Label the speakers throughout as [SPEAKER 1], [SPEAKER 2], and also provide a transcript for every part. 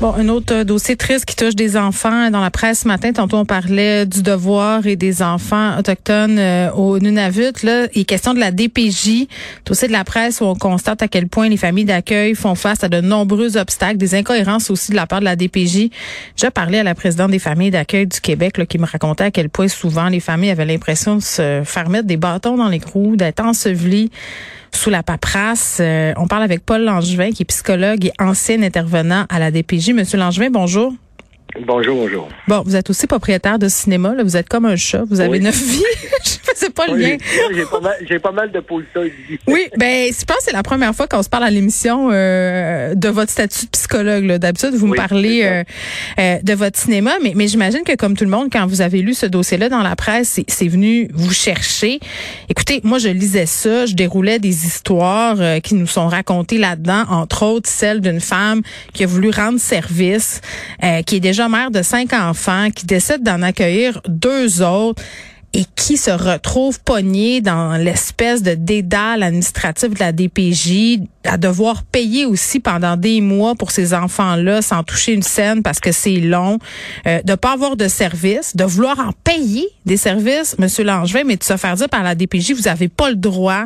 [SPEAKER 1] Bon, un autre euh, dossier triste qui touche des enfants dans la presse ce matin. Tantôt, on parlait du devoir et des enfants autochtones euh, au Nunavut. Là, il est question de la DPJ. Dossier de la presse où on constate à quel point les familles d'accueil font face à de nombreux obstacles, des incohérences aussi de la part de la DPJ. J'ai parlé à la présidente des familles d'accueil du Québec qui me racontait à quel point souvent les familles avaient l'impression de se faire mettre des bâtons dans les roues, d'être ensevelies sous la paperasse. Euh, on parle avec Paul Langevin, qui est psychologue et ancien intervenant à la DPJ. Monsieur Langevin, bonjour.
[SPEAKER 2] Bonjour, bonjour.
[SPEAKER 1] Bon, vous êtes aussi propriétaire de cinéma. Là. Vous êtes comme un chat. Vous avez neuf vies. faisais pas le lien.
[SPEAKER 2] J'ai pas, mal, pas mal de positions.
[SPEAKER 1] Oui, ben, je pense que c'est la première fois qu'on se parle à l'émission euh, de votre statut de psychologue. D'habitude, vous me parlez euh, euh, de votre cinéma, mais, mais j'imagine que comme tout le monde, quand vous avez lu ce dossier-là dans la presse, c'est venu vous chercher. Écoutez, moi, je lisais ça, je déroulais des histoires euh, qui nous sont racontées là-dedans, entre autres celle d'une femme qui a voulu rendre service, euh, qui est déjà mère de cinq enfants, qui décide d'en accueillir deux autres et qui se retrouve pognée dans l'espèce de dédale administratif de la DPJ, à devoir payer aussi pendant des mois pour ces enfants-là sans toucher une scène parce que c'est long, euh, de pas avoir de service, de vouloir en payer des services, Monsieur Langevin, mais de se faire dire par la DPJ, vous avez pas le droit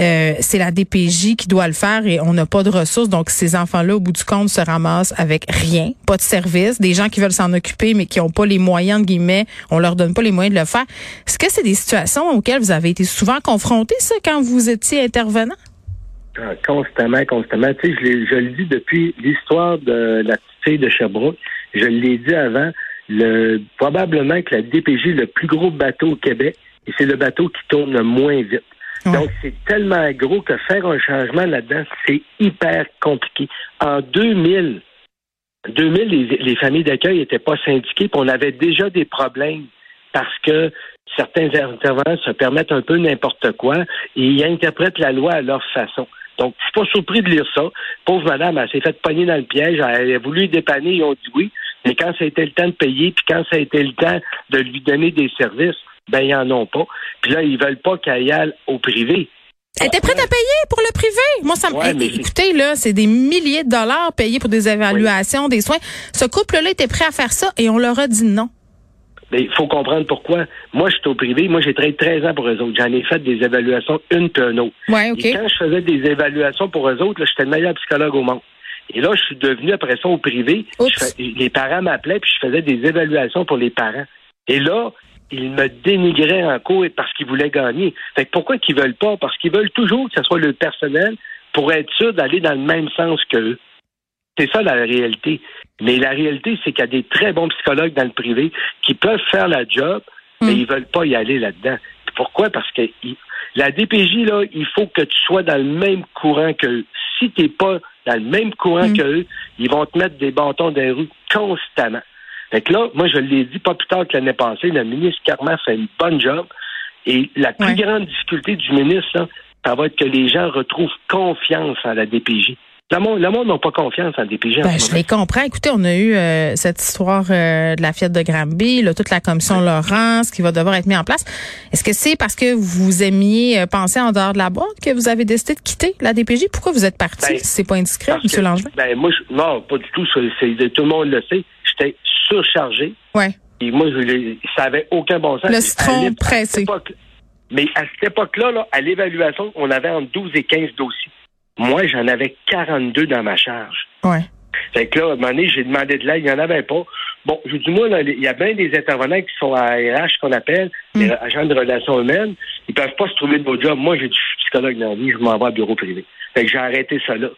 [SPEAKER 1] euh, c'est la DPJ qui doit le faire et on n'a pas de ressources. Donc, ces enfants-là, au bout du compte, se ramassent avec rien, pas de service, des gens qui veulent s'en occuper, mais qui n'ont pas les moyens, de guillemets, on leur donne pas les moyens de le faire. Est-ce que c'est des situations auxquelles vous avez été souvent confrontés, ça, quand vous étiez intervenant?
[SPEAKER 2] Ah, constamment, constamment. Tu sais, je, je le dis depuis l'histoire de la petite fille de Sherbrooke. Je l'ai dit avant. Le, probablement que la DPJ est le plus gros bateau au Québec et c'est le bateau qui tourne le moins vite. Donc, c'est tellement gros que faire un changement là-dedans, c'est hyper compliqué. En 2000, 2000, les, les familles d'accueil n'étaient pas syndiquées, puis on avait déjà des problèmes parce que certains intervenants se permettent un peu n'importe quoi et ils interprètent la loi à leur façon. Donc, je suis pas surpris de lire ça. Pauvre madame, elle s'est faite pogner dans le piège, elle a voulu dépanner, ils ont dit oui, mais quand ça a été le temps de payer, puis quand ça a été le temps de lui donner des services, ben ils en ont pas. Puis là, ils veulent pas qu'elle y aille au privé.
[SPEAKER 1] Elle était prête à payer pour le privé? Moi, ça me. écoutez, là, c'est des milliers de dollars payés pour des évaluations, des soins. Ce couple-là était prêt à faire ça et on leur a dit non.
[SPEAKER 2] Mais il faut comprendre pourquoi. Moi, je suis au privé. Moi, j'ai travaillé 13 ans pour eux autres. J'en ai fait des évaluations une puis une autre.
[SPEAKER 1] Ouais, OK.
[SPEAKER 2] Et quand je faisais des évaluations pour eux autres, j'étais le meilleur psychologue au monde. Et là, je suis devenu après ça au privé. les parents m'appelaient puis je faisais des évaluations pour les parents. Et là, ils me dénigraient en cours parce qu'ils voulaient gagner. Fait que pourquoi qu'ils veulent pas? Parce qu'ils veulent toujours que ce soit le personnel pour être sûr d'aller dans le même sens qu'eux. C'est ça la réalité. Mais la réalité, c'est qu'il y a des très bons psychologues dans le privé qui peuvent faire la job, mais hmm. ils veulent pas y aller là-dedans. Pourquoi? Parce que la DPJ, là, il faut que tu sois dans le même courant qu'eux. Si tu n'es pas dans le même courant hmm. qu'eux, ils vont te mettre des bâtons dans les rues constamment. Fait que là, moi, je l'ai dit pas plus tard que l'année passée, le ministre Carman fait une bonne job. Et la plus grande difficulté du ministre, ça va être que les gens retrouvent confiance en la DPJ. Le monde, n'a pas confiance en la DPJ.
[SPEAKER 1] Ben, je les comprends. Écoutez, on a eu euh, cette histoire euh, de la fiette de Granby, là, toute la commission Laurence qui va devoir être mise en place. Est-ce que c'est parce que vous aimiez euh, penser en dehors de la boîte que vous avez décidé de quitter la DPJ? Pourquoi vous êtes parti? Ben, c'est pas indiscret, M. Langevin?
[SPEAKER 2] Ben, moi, non, pas du tout. tout le monde le sait. J'étais surchargé.
[SPEAKER 1] Ouais.
[SPEAKER 2] Et moi, ça n'avait aucun bon sens.
[SPEAKER 1] Le citron pressé.
[SPEAKER 2] mais à cette époque-là, à l'évaluation, on avait entre 12 et 15 dossiers. Moi, j'en avais 42 dans ma charge.
[SPEAKER 1] Ouais.
[SPEAKER 2] Fait que là, à un moment donné, j'ai demandé de l'aide, il n'y en avait pas. Bon, je dis, moi, il y a bien des intervenants qui sont à RH, qu'on appelle, mm. agents de relations humaines. Ils peuvent pas se trouver de beau job. Moi, j'ai du psychologue dans la vie, je m'en vais au bureau privé. Fait que j'ai arrêté ça là.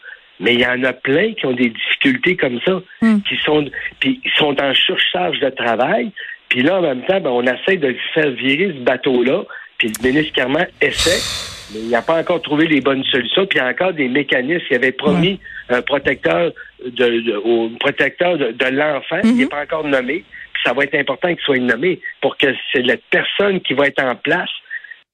[SPEAKER 2] Mais il y en a plein qui ont des difficultés comme ça, hmm. qui sont puis sont en surcharge de travail. Puis là, en même temps, ben, on essaie de faire virer ce bateau-là. Puis le ministre Carman essaie. mais il n'a pas encore trouvé les bonnes solutions. Puis il y a encore des mécanismes. Il avait promis un protecteur de, protecteur de, l'enfant. Il n'est mm-hmm. pas encore nommé. Puis ça va être important qu'il soit nommé pour que c'est la personne qui va être en place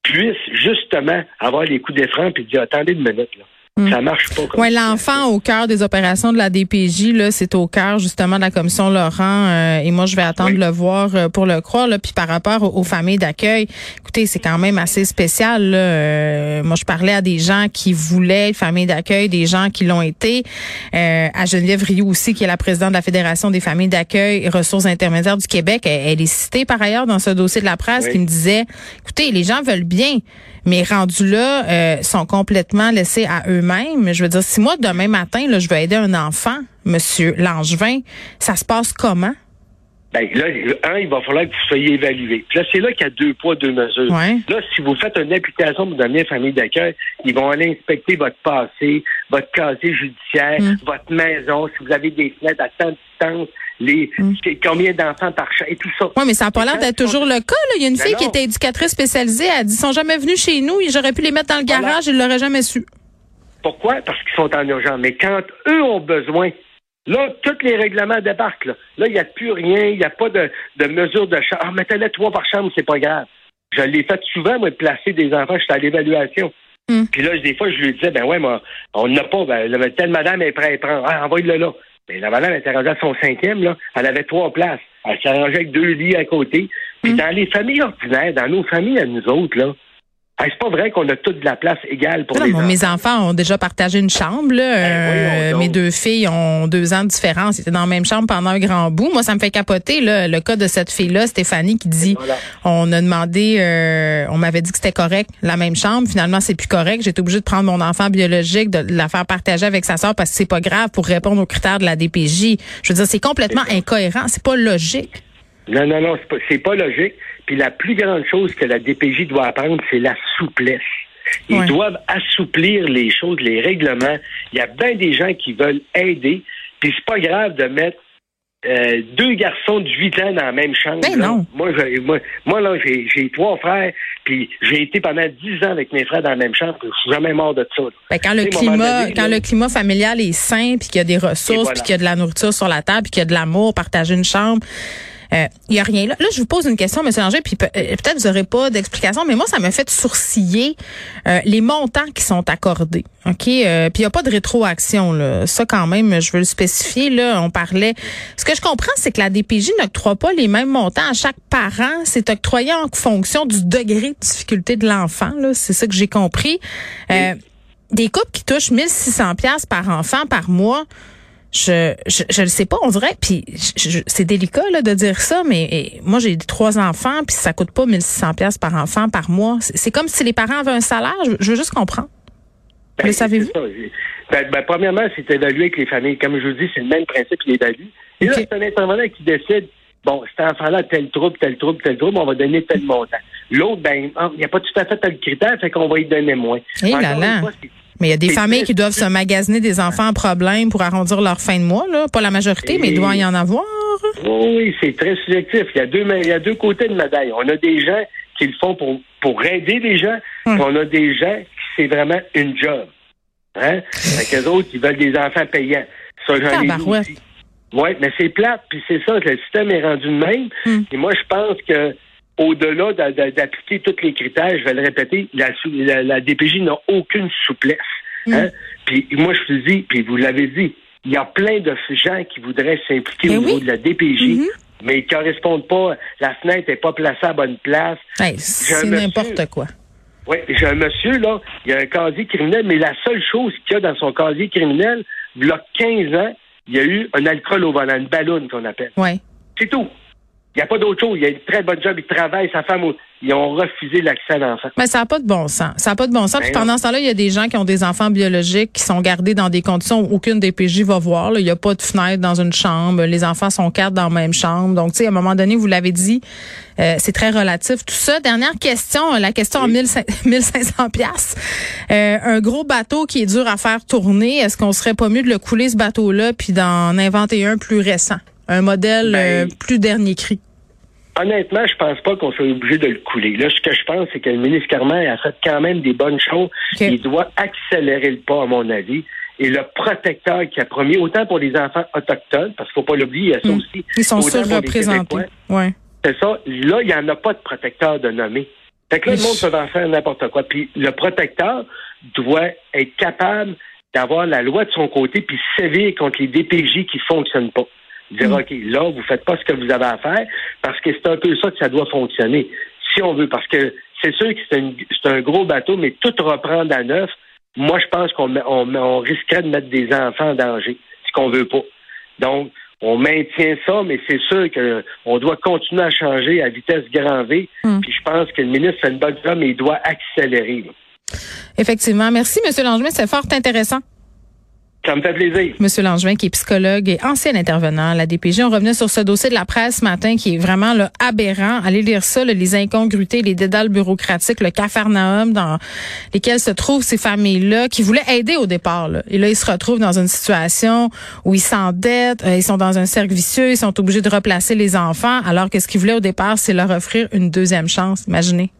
[SPEAKER 2] puisse justement avoir les coups d'écran puis dire attendez une minute là. Mm. Ça marche pas.
[SPEAKER 1] Oui, l'enfant au cœur des opérations de la DPJ, là, c'est au cœur justement de la commission Laurent. Euh, et moi, je vais attendre de le voir euh, pour le croire. Là. Puis par rapport aux, familles d'accueil, écoutez, c'est quand même assez spécial. Là. Euh, moi, je parlais à des gens qui voulaient une famille d'accueil, des gens qui l'ont été. à Geneviève Rioux aussi, qui est la présidente de la Fédération des familles d'accueil et ressources intermédiaires du Québec. Elle, est citée par ailleurs dans ce dossier de la presse qui me disait, écoutez, les gens veulent bien, mais rendus là, sont complètement laissés à eux même Je veux dire, si moi, demain matin, là, je veux aider un enfant, Monsieur Langevin, ça se passe comment?
[SPEAKER 2] Ben, là, un, il va falloir que vous soyez évalué. Puis là, c'est là qu'il y a deux poids, deux mesures. Là, si vous faites une application pour devenir famille d'accueil, ils vont aller inspecter votre passé, votre casier judiciaire, mm. votre maison, si vous avez des fenêtres à tant de distance, les, mm. combien d'enfants par chat et tout ça.
[SPEAKER 1] Oui, mais ça n'a pas l'air d'être toujours le cas. Là. Il y a une ben fille qui était éducatrice spécialisée, elle dit, ils sont jamais venus chez nous, j'aurais pu les mettre dans le garage, ils l'auraient jamais su.
[SPEAKER 2] Pourquoi? Parce qu'ils sont en urgence. Mais quand eux ont besoin, là, tous les règlements débarquent. Là, là il n'y a plus rien, il n'y a pas de, de mesure de chambre. Ah, mettez-les trois par chambre, c'est pas grave. Je l'ai fait souvent, moi, de placer des enfants, j'étais à l'évaluation. Hmm. Puis là, des fois, je lui disais, ben ouais, moi, on n'a pas, ben, telle madame est prête à prendre. Ah, envoie-le là. Mais la madame était rendue à son cinquième, là. Elle avait trois places. Elle rangée avec deux lits à côté. Puis hmm. dans les familles ordinaires, dans nos familles à nous autres, là, c'est pas vrai qu'on a toute de la place égale pour les enfants.
[SPEAKER 1] Mes enfants ont déjà partagé une chambre. Là. Ben, euh, mes deux filles ont deux ans de différence. Ils étaient dans la même chambre pendant un grand bout. Moi, ça me fait capoter là, le cas de cette fille-là, Stéphanie, qui dit on a demandé, euh, on m'avait dit que c'était correct, la même chambre. Finalement, c'est plus correct. J'étais obligée de prendre mon enfant biologique, de la faire partager avec sa sœur parce que c'est pas grave pour répondre aux critères de la DPJ. Je veux dire, c'est complètement incohérent. C'est pas logique.
[SPEAKER 2] Non, non, non, c'est pas, pas logique. Puis la plus grande chose que la DPJ doit apprendre, c'est la souplesse. Ils doivent assouplir les choses, les règlements. Il y a bien des gens qui veulent aider. Puis c'est pas grave de mettre euh, deux garçons de 8 ans dans la même chambre.
[SPEAKER 1] Ben non.
[SPEAKER 2] Moi, moi, moi, là, j'ai trois frères, puis j'ai été pendant 10 ans avec mes frères dans la même chambre, puis je suis jamais mort de ça.
[SPEAKER 1] Ben, quand le climat, quand le climat familial est sain, puis qu'il y a des ressources, puis qu'il y a de la nourriture sur la table, puis qu'il y a de l'amour, partager une chambre, il euh, y a rien là. Là, je vous pose une question, M. Langer, puis euh, peut-être vous n'aurez pas d'explication, mais moi, ça me fait sourciller euh, les montants qui sont accordés. OK? puis il n'y a pas de rétroaction. Là. Ça, quand même, je veux le spécifier. Là, on parlait. Ce que je comprends, c'est que la DPJ n'octroie pas les mêmes montants à chaque parent. C'est octroyé en fonction du degré de difficulté de l'enfant. Là. C'est ça que j'ai compris. des couples qui touchent 1600 pièces par enfant par mois, je, je, je le sais pas, on dirait, puis c'est délicat là, de dire ça, mais moi j'ai trois enfants, puis ça coûte pas 1600 pièces par enfant par mois. C'est comme si les parents avaient un salaire. Je, veux juste comprendre. Ben, le savez-vous?
[SPEAKER 2] Ben, ben, premièrement, c'est évalué avec les familles. Comme je vous dis, c'est le même principe, il évalue. Et là, c'est un intervenant qui décide, bon, cet enfant-là, tel trouble, tel trouble, tel trouble, on va donner tel montant. L'autre, ben, il n'y a pas tout à fait tel critère, fait qu'on va y donner moins.
[SPEAKER 1] Et là là. Mais il y a des familles qui doivent se magasiner des enfants en problème pour arrondir leur fin de mois, là. Pas la majorité, mais il doit y en avoir.
[SPEAKER 2] Oui, c'est très subjectif. Il y a deux, il y a deux côtés de médaille. On a des gens qui le font pour, pour aider les gens, hum. on a des gens qui c'est vraiment une job. Hein? Fait autres, ils veulent des enfants payants. Ça, j'en ai. Oui, mais c'est plate, puis c'est ça, le système est rendu de même. Hum. Et moi, je pense que au-delà d'appliquer tous les critères, je vais le répéter, la, DPJ n'a aucune souplesse. Mm. Hein. Puis moi, je vous dis, puis vous l'avez dit, il y a plein de gens qui voudraient s'impliquer
[SPEAKER 1] ben
[SPEAKER 2] au niveau de la DPJ. Mm-hmm. Mais ils ne correspondent pas. La fenêtre n'est pas placée à bonne place.
[SPEAKER 1] c'est n'importe quoi.
[SPEAKER 2] Oui, j'ai un monsieur, là, il a un casier criminel, mais la seule chose qu'il y a dans son casier criminel, il y a 15 ans, il y a eu un alcool au volant, une ballonne qu'on appelle.
[SPEAKER 1] Oui.
[SPEAKER 2] C'est tout. Il n'y a pas d'autre chose. Il a une très bonne job. Il travaille. Sa femme, ils ont refusé l'accès à l'enfant.
[SPEAKER 1] Mais ça n'a pas de bon sens. Ça n'a pas de bon sens. Puis ben pendant ce temps-là, il y a des gens qui ont des enfants biologiques qui sont gardés dans des conditions où aucune DPJ va voir. Il n'y a pas de fenêtre dans une chambre. Les enfants sont quatre dans la même chambre. Donc, tu sais, à un moment donné, vous l'avez dit, euh, c'est très relatif. Tout ça. Dernière question. La question en 1500 pièces. Euh, un gros bateau qui est dur à faire tourner. Est-ce qu'on serait pas mieux de le couler, ce bateau-là, puis d'en inventer un plus récent? Un modèle ben, euh, plus dernier cri.
[SPEAKER 2] honnêtement, je pense pas qu'on soit obligé de le couler. Là, ce que je pense, c'est que le ministre Carman a fait quand même des bonnes choses. Il doit accélérer le pas, à mon avis. Et le protecteur qui a promis, autant pour les enfants autochtones, parce qu'il faut pas l'oublier, il y a ça hmm. aussi.
[SPEAKER 1] Ils sont surreprésentés. Ouais.
[SPEAKER 2] C'est ça. Là, il n'y en a pas de protecteur de nommer. Fait que là, le monde peut en faire n'importe quoi. Puis le protecteur doit être capable d'avoir la loi de son côté puis sévir contre les DPJ qui fonctionnent pas. Dire, mm. OK, là, vous faites pas ce que vous avez à faire parce que c'est un peu ça que ça doit fonctionner. Si on veut, parce que c'est sûr que c'est un gros bateau, mais tout reprendre à neuf, moi, je pense qu'on on, on risquerait de mettre des enfants en danger, ce qu'on veut pas. Donc, on maintient ça, mais c'est sûr qu'on doit continuer à changer à vitesse grand V. Mm. Puis je pense que le ministre fait une bonne job, mais il doit accélérer.
[SPEAKER 1] Effectivement. Merci, M. Langevin. C'est fort intéressant.
[SPEAKER 2] Ça.
[SPEAKER 1] Monsieur Langevin, qui est psychologue et ancien intervenant à la DPJ. On revenait sur ce dossier de la presse ce matin qui est vraiment là, aberrant. Allez lire ça, les incongruités, les dédales bureaucratiques, le cafarnaum dans lesquels se trouvent ces familles-là qui voulaient aider au départ. Et là, ils se retrouvent dans une situation où ils s'endettent, euh, ils sont dans un cercle vicieux, ils sont obligés de replacer les enfants, alors que ce qu'ils voulaient au départ, c'est leur offrir une deuxième chance. Imaginez.